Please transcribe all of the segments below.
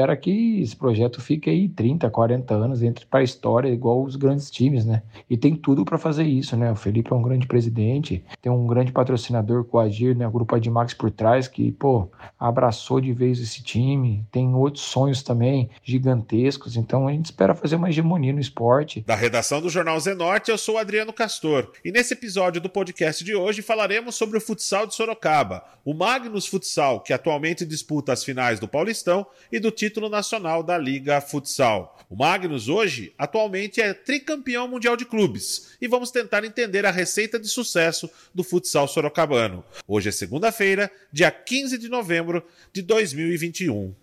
espera que esse projeto fique aí 30, 40 anos, entre para a história, igual os grandes times, né? E tem tudo para fazer isso, né? O Felipe é um grande presidente, tem um grande patrocinador com o Agir, né? O Grupo Admax por trás, que, pô, abraçou de vez esse time, tem outros sonhos também gigantescos, então a gente espera fazer uma hegemonia no esporte. Da redação do Jornal Zenorte, eu sou Adriano Castor, e nesse episódio do podcast de hoje falaremos sobre o futsal de Sorocaba, o Magnus Futsal, que atualmente disputa as finais do Paulistão e do título nacional da Liga Futsal. O Magnus hoje, atualmente, é tricampeão mundial de clubes e vamos tentar entender a receita de sucesso do futsal sorocabano. Hoje é segunda-feira, dia 15 de novembro de 2021.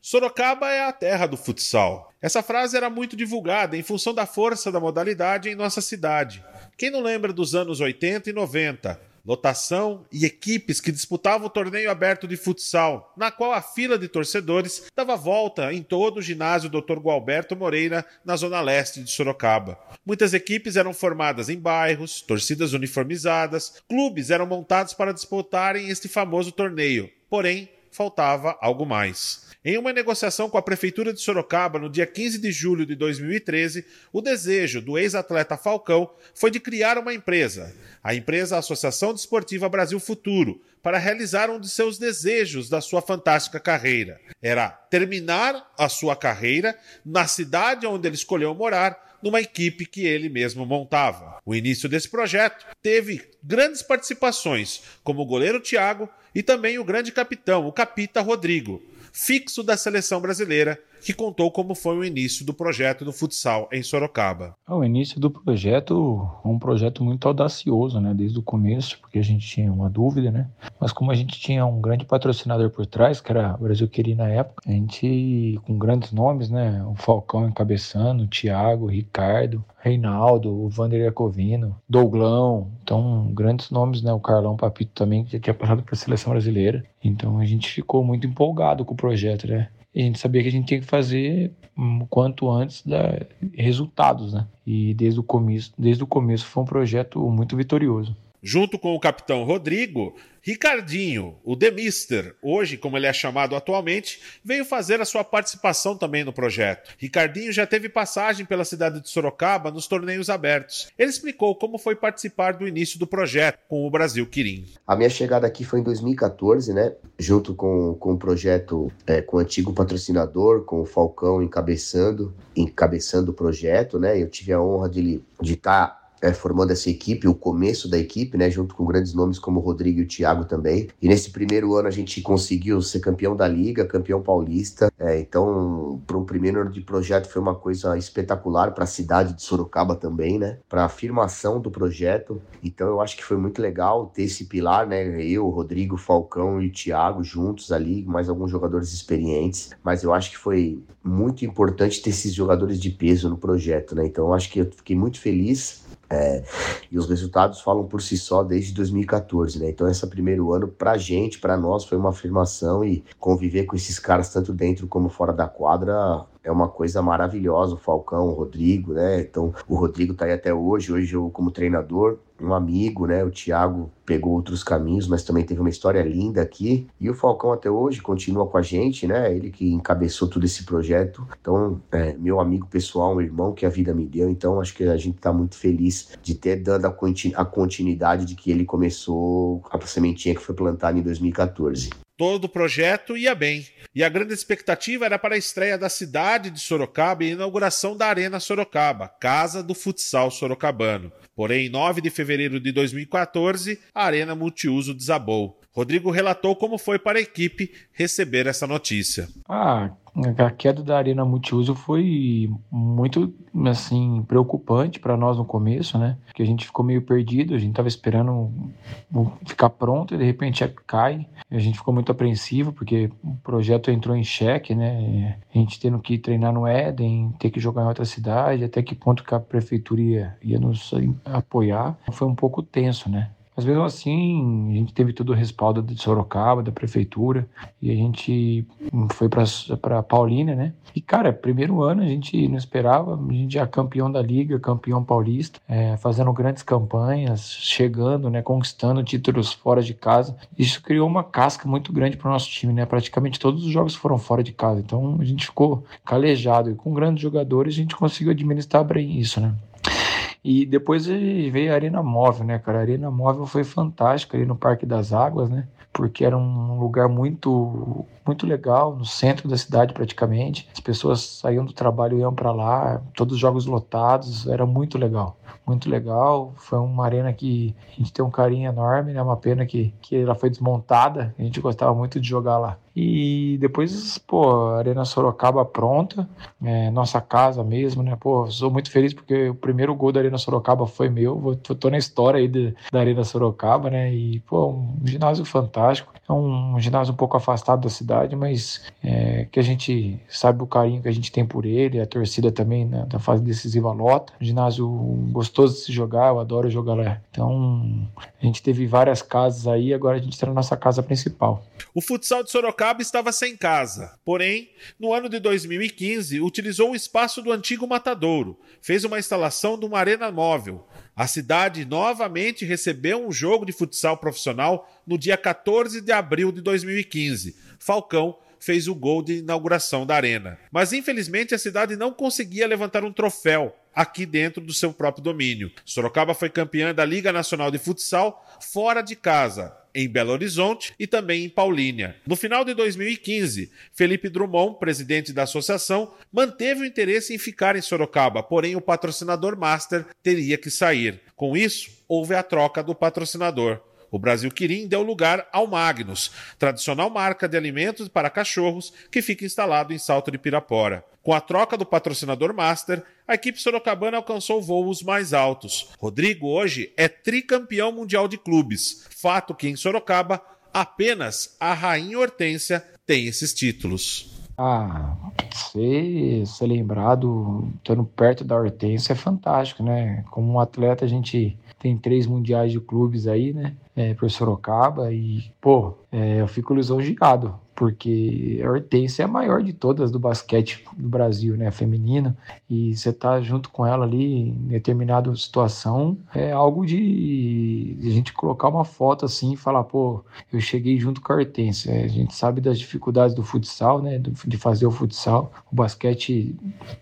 Sorocaba é a terra do futsal. Essa frase era muito divulgada em função da força da modalidade em nossa cidade. Quem não lembra dos anos 80 e 90? Lotação e equipes que disputavam o torneio aberto de futsal, na qual a fila de torcedores dava volta em todo o ginásio Dr. Gualberto Moreira, na zona leste de Sorocaba. Muitas equipes eram formadas em bairros, torcidas uniformizadas, clubes eram montados para disputarem este famoso torneio, porém faltava algo mais. Em uma negociação com a Prefeitura de Sorocaba no dia 15 de julho de 2013, o desejo do ex-atleta Falcão foi de criar uma empresa, a empresa Associação Desportiva Brasil Futuro, para realizar um de seus desejos da sua fantástica carreira. Era terminar a sua carreira na cidade onde ele escolheu morar, numa equipe que ele mesmo montava. O início desse projeto teve grandes participações, como o goleiro Thiago e também o grande capitão, o Capita Rodrigo fixo da seleção brasileira, que contou como foi o início do projeto do futsal em Sorocaba. O início do projeto é um projeto muito audacioso, né, desde o começo, porque a gente tinha uma dúvida, né, mas como a gente tinha um grande patrocinador por trás, que era o Brasil Queria na época, a gente com grandes nomes, né, o Falcão encabeçando, o Thiago, o Ricardo, Reinaldo, o Vander Jacovino, Douglão, então grandes nomes, né, o Carlão Papito também, que já tinha passado para a seleção brasileira. Então a gente ficou muito empolgado com o projeto, né? A gente sabia que a gente tinha que fazer o quanto antes da resultados, né? E desde o começo, desde o começo foi um projeto muito vitorioso. Junto com o capitão Rodrigo, Ricardinho, o The Mister, hoje como ele é chamado atualmente, veio fazer a sua participação também no projeto. Ricardinho já teve passagem pela cidade de Sorocaba nos torneios abertos. Ele explicou como foi participar do início do projeto com o Brasil Quirim. A minha chegada aqui foi em 2014, né? Junto com, com o projeto, é, com o antigo patrocinador, com o Falcão encabeçando, encabeçando o projeto, né? Eu tive a honra de estar tá é, formando essa equipe, o começo da equipe, né, junto com grandes nomes como o Rodrigo e o Thiago também. E nesse primeiro ano a gente conseguiu ser campeão da liga, campeão paulista. É, então, para um primeiro ano de projeto foi uma coisa espetacular para a cidade de Sorocaba também, né, para a afirmação do projeto. Então, eu acho que foi muito legal ter esse pilar, né, eu, Rodrigo, Falcão e o Thiago juntos ali, mais alguns jogadores experientes. Mas eu acho que foi muito importante ter esses jogadores de peso no projeto, né. Então, eu acho que eu fiquei muito feliz é, e os resultados falam por si só desde 2014, né? Então, esse primeiro ano, pra gente, pra nós, foi uma afirmação e conviver com esses caras, tanto dentro como fora da quadra, é uma coisa maravilhosa. O Falcão, o Rodrigo, né? Então, o Rodrigo tá aí até hoje. Hoje, eu, como treinador, um amigo, né? O Thiago pegou outros caminhos, mas também teve uma história linda aqui. E o Falcão até hoje continua com a gente, né? Ele que encabeçou todo esse projeto. Então, é, meu amigo pessoal, um irmão que a vida me deu. Então, acho que a gente tá muito feliz de ter dado a, a continuidade de que ele começou a sementinha que foi plantada em 2014. Todo o projeto ia bem, e a grande expectativa era para a estreia da cidade de Sorocaba e a inauguração da Arena Sorocaba, casa do futsal sorocabano. Porém, em 9 de fevereiro de 2014, a Arena Multiuso desabou. Rodrigo relatou como foi para a equipe receber essa notícia. Ah, a queda da Arena Multiuso foi muito assim preocupante para nós no começo, né? Porque a gente ficou meio perdido, a gente estava esperando ficar pronto e de repente cai. A gente ficou muito apreensivo porque o projeto entrou em xeque, né? A gente tendo que treinar no Éden, ter que jogar em outra cidade, até que ponto que a prefeitura ia, ia nos apoiar. Foi um pouco tenso, né? Mas mesmo assim, a gente teve todo o respaldo de Sorocaba, da prefeitura, e a gente foi para Paulínia, né? E, cara, primeiro ano a gente não esperava, a gente já campeão da Liga, campeão paulista, é, fazendo grandes campanhas, chegando, né, conquistando títulos fora de casa. Isso criou uma casca muito grande para o nosso time, né? Praticamente todos os jogos foram fora de casa, então a gente ficou calejado e com grandes jogadores a gente conseguiu administrar bem isso, né? E depois veio a Arena Móvel, né, cara? A Arena Móvel foi fantástica ali no Parque das Águas, né? Porque era um lugar muito muito legal, no centro da cidade praticamente. As pessoas saíam do trabalho e iam para lá, todos os jogos lotados, era muito legal. Muito legal, foi uma arena que a gente tem um carinho enorme, né? Uma pena que, que ela foi desmontada, a gente gostava muito de jogar lá. E depois, pô, Arena Sorocaba pronta, é, nossa casa mesmo, né? Pô, sou muito feliz porque o primeiro gol da Arena Sorocaba foi meu, vou, tô na história aí de, da Arena Sorocaba, né? E, pô, um ginásio fantástico. É um, ginásio um pouco afastado da cidade, mas é, que a gente sabe o carinho que a gente tem por ele, a torcida também né, da fase decisiva lota. Um ginásio gostoso de se jogar, eu adoro jogar lá. Então, a gente teve várias casas aí, agora a gente está na nossa casa principal. O futsal de Sorocaba estava sem casa, porém, no ano de 2015, utilizou o espaço do antigo Matadouro, fez uma instalação de uma arena móvel. A cidade novamente recebeu um jogo de futsal profissional no dia 14 de abril de 2015. Falcão fez o gol de inauguração da arena. Mas infelizmente a cidade não conseguia levantar um troféu aqui dentro do seu próprio domínio. Sorocaba foi campeã da Liga Nacional de Futsal fora de casa, em Belo Horizonte e também em Paulínia. No final de 2015, Felipe Drummond, presidente da associação, manteve o interesse em ficar em Sorocaba, porém o patrocinador master teria que sair. Com isso, houve a troca do patrocinador. O Brasil Quirim deu lugar ao Magnus, tradicional marca de alimentos para cachorros que fica instalado em Salto de Pirapora. Com a troca do patrocinador master, a equipe sorocabana alcançou voos mais altos. Rodrigo hoje é tricampeão mundial de clubes, fato que em Sorocaba apenas a Rainha Hortência tem esses títulos. Ah, ser, ser lembrado estando perto da Hortência é fantástico, né? Como um atleta, a gente tem três mundiais de clubes aí, né? É, por Sorocaba e, pô, é, eu fico lisonjeado porque a Hortência é a maior de todas do basquete do Brasil, né, feminino, e você tá junto com ela ali em determinada situação, é algo de, a gente colocar uma foto assim e falar, pô, eu cheguei junto com a Hortência. A gente sabe das dificuldades do futsal, né, de fazer o futsal. O basquete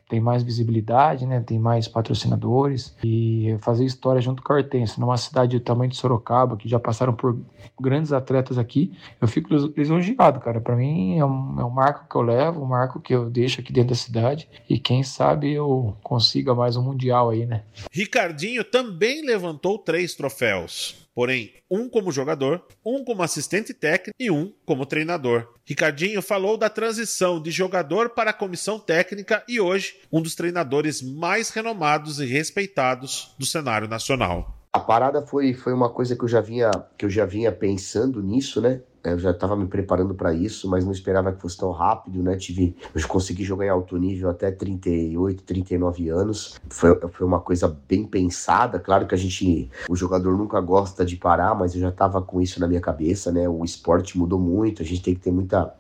tem mais visibilidade, né, tem mais patrocinadores e fazer história junto com a Hortência, numa cidade do tamanho de Sorocaba, que já passaram por grandes atletas aqui, eu fico lisonjeado, cara para mim é um, é um marco que eu levo, um marco que eu deixo aqui dentro da cidade e quem sabe eu consiga mais um mundial aí, né? Ricardinho também levantou três troféus. Porém, um como jogador, um como assistente técnico e um como treinador. Ricardinho falou da transição de jogador para a comissão técnica e hoje um dos treinadores mais renomados e respeitados do cenário nacional. A parada foi, foi uma coisa que eu já vinha que eu já vinha pensando nisso, né? Eu já estava me preparando para isso, mas não esperava que fosse tão rápido, né? Tive, eu consegui jogar em alto nível até 38, 39 anos. Foi, foi uma coisa bem pensada. Claro que a gente, o jogador nunca gosta de parar, mas eu já estava com isso na minha cabeça, né? O esporte mudou muito, a gente tem que ter muita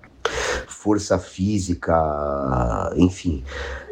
força física, enfim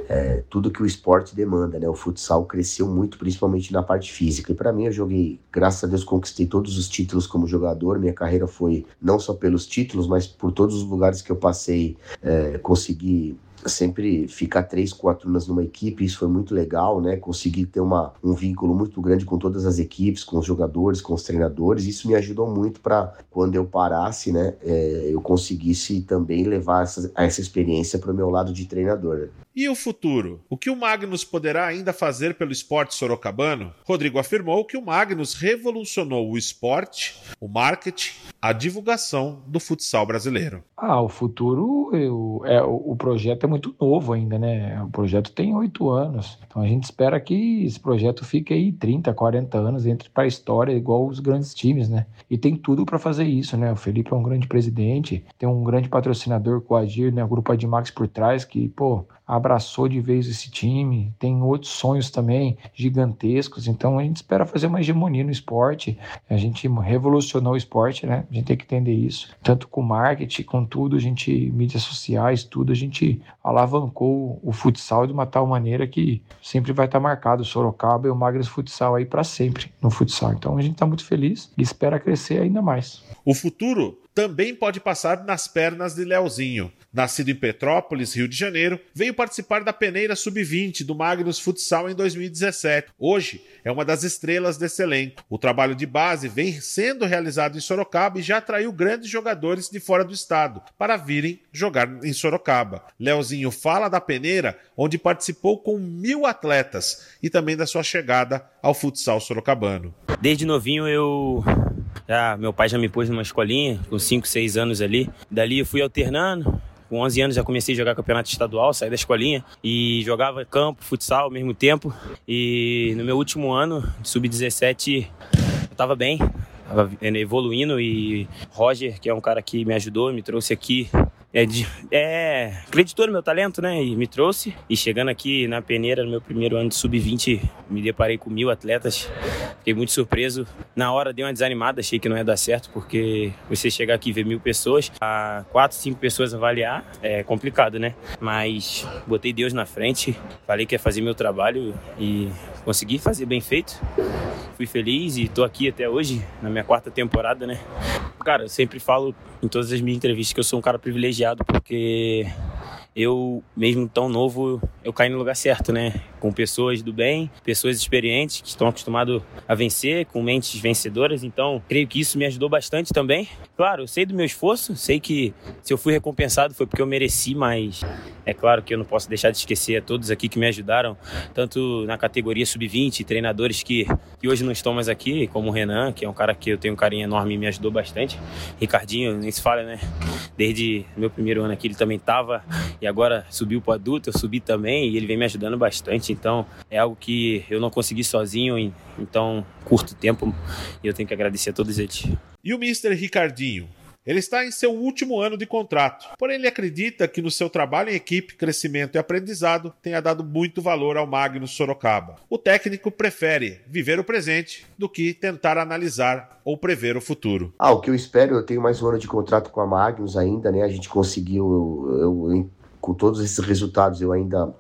é, tudo que o esporte demanda, né? O futsal cresceu muito, principalmente na parte física. E para mim, eu joguei, graças a Deus, conquistei todos os títulos como jogador. Minha carreira foi não só pelos títulos, mas por todos os lugares que eu passei, é, consegui sempre ficar três, quatro anos numa equipe, isso foi muito legal, né? Consegui ter uma, um vínculo muito grande com todas as equipes, com os jogadores, com os treinadores. Isso me ajudou muito para quando eu parasse, né? É, eu conseguisse também levar essa, essa experiência para o meu lado de treinador. E o futuro? O que o Magnus poderá ainda fazer pelo esporte sorocabano? Rodrigo afirmou que o Magnus revolucionou o esporte, o marketing, a divulgação do futsal brasileiro. Ah, o futuro, eu, é, o projeto é muito novo ainda, né? O projeto tem oito anos. Então a gente espera que esse projeto fique aí 30, 40 anos, entre para a história, igual os grandes times, né? E tem tudo para fazer isso, né? O Felipe é um grande presidente, tem um grande patrocinador com o Agir, né? O grupo Admax por trás, que, pô, abre abraçou de vez esse time, tem outros sonhos também gigantescos, então a gente espera fazer uma hegemonia no esporte. A gente revolucionou o esporte, né? A gente tem que entender isso. Tanto com marketing, com tudo, a gente, mídias sociais, tudo, a gente alavancou o futsal de uma tal maneira que sempre vai estar marcado o Sorocaba e o Magres Futsal aí para sempre no futsal. Então a gente está muito feliz e espera crescer ainda mais. O futuro também pode passar nas pernas de Leozinho. Nascido em Petrópolis, Rio de Janeiro, veio participar da peneira sub-20 do Magnus Futsal em 2017. Hoje é uma das estrelas desse elenco. O trabalho de base vem sendo realizado em Sorocaba e já atraiu grandes jogadores de fora do estado para virem jogar em Sorocaba. Leozinho fala da peneira, onde participou com mil atletas e também da sua chegada ao futsal sorocabano. Desde novinho eu já, meu pai já me pôs numa escolinha, com 5, 6 anos ali. Dali eu fui alternando. Com 11 anos já comecei a jogar campeonato estadual, saí da escolinha e jogava campo, futsal ao mesmo tempo. E no meu último ano, sub-17, eu tava bem, tava evoluindo e Roger, que é um cara que me ajudou, me trouxe aqui é, de, é, acreditou no meu talento, né? E me trouxe. E chegando aqui na peneira, no meu primeiro ano de sub-20, me deparei com mil atletas. Fiquei muito surpreso. Na hora dei uma desanimada, achei que não ia dar certo, porque você chegar aqui e ver mil pessoas, a quatro, cinco pessoas avaliar, é complicado, né? Mas botei Deus na frente, falei que ia fazer meu trabalho e consegui fazer bem feito. Fui feliz e tô aqui até hoje, na minha quarta temporada, né? Cara, eu sempre falo em todas as minhas entrevistas que eu sou um cara privilegiado porque eu, mesmo tão novo, eu caí no lugar certo, né? Com pessoas do bem, pessoas experientes que estão acostumadas a vencer, com mentes vencedoras. Então, creio que isso me ajudou bastante também. Claro, eu sei do meu esforço, sei que se eu fui recompensado foi porque eu mereci, mas é claro que eu não posso deixar de esquecer a todos aqui que me ajudaram, tanto na categoria sub-20, treinadores que, que hoje não estão mais aqui, como o Renan, que é um cara que eu tenho um carinho enorme e me ajudou bastante. Ricardinho, nem se fala, né? Desde meu primeiro ano aqui ele também estava e agora subiu para adulto, eu subi também e ele vem me ajudando bastante. Então é algo que eu não consegui sozinho em então curto tempo e eu tenho que agradecer a todos eles. E o Mr. Ricardinho? Ele está em seu último ano de contrato, porém ele acredita que no seu trabalho em equipe, crescimento e aprendizado tenha dado muito valor ao Magnus Sorocaba. O técnico prefere viver o presente do que tentar analisar ou prever o futuro. Ah, o que eu espero, eu tenho mais um ano de contrato com a Magnus ainda, né? A gente conseguiu, eu, eu, com todos esses resultados, eu ainda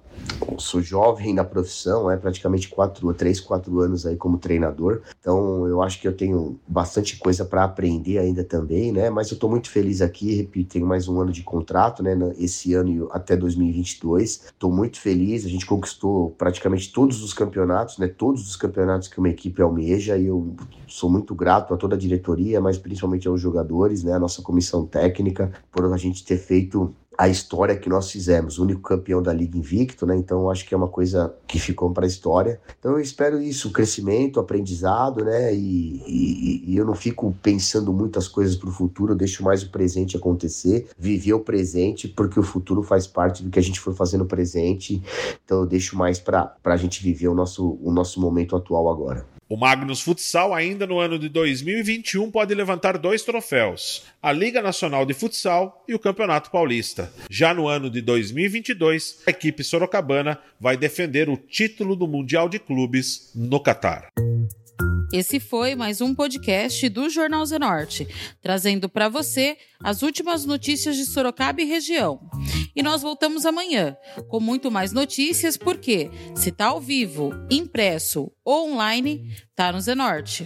sou jovem na profissão, é praticamente quatro, três, quatro anos aí como treinador. Então eu acho que eu tenho bastante coisa para aprender ainda também, né? Mas eu estou muito feliz aqui, repito, tenho mais um ano de contrato, né? Esse ano até 2022. Estou muito feliz. A gente conquistou praticamente todos os campeonatos, né? Todos os campeonatos que uma equipe almeja. E eu sou muito grato a toda a diretoria, mas principalmente aos jogadores, né? A nossa comissão técnica por a gente ter feito a história que nós fizemos, o único campeão da Liga Invicto, né? Então acho que é uma coisa que ficou para a história. Então eu espero isso, crescimento, aprendizado, né? E, e, e eu não fico pensando muitas coisas para o futuro, eu deixo mais o presente acontecer, viver o presente, porque o futuro faz parte do que a gente for fazendo no presente. Então eu deixo mais para a gente viver o nosso, o nosso momento atual agora. O Magnus Futsal, ainda no ano de 2021, pode levantar dois troféus: a Liga Nacional de Futsal e o Campeonato Paulista. Já no ano de 2022, a equipe sorocabana vai defender o título do Mundial de Clubes no Catar. Esse foi mais um podcast do Jornal Zenorte, trazendo para você as últimas notícias de Sorocaba e região. E nós voltamos amanhã com muito mais notícias, porque se tá ao vivo, impresso ou online, tá no Zenorte.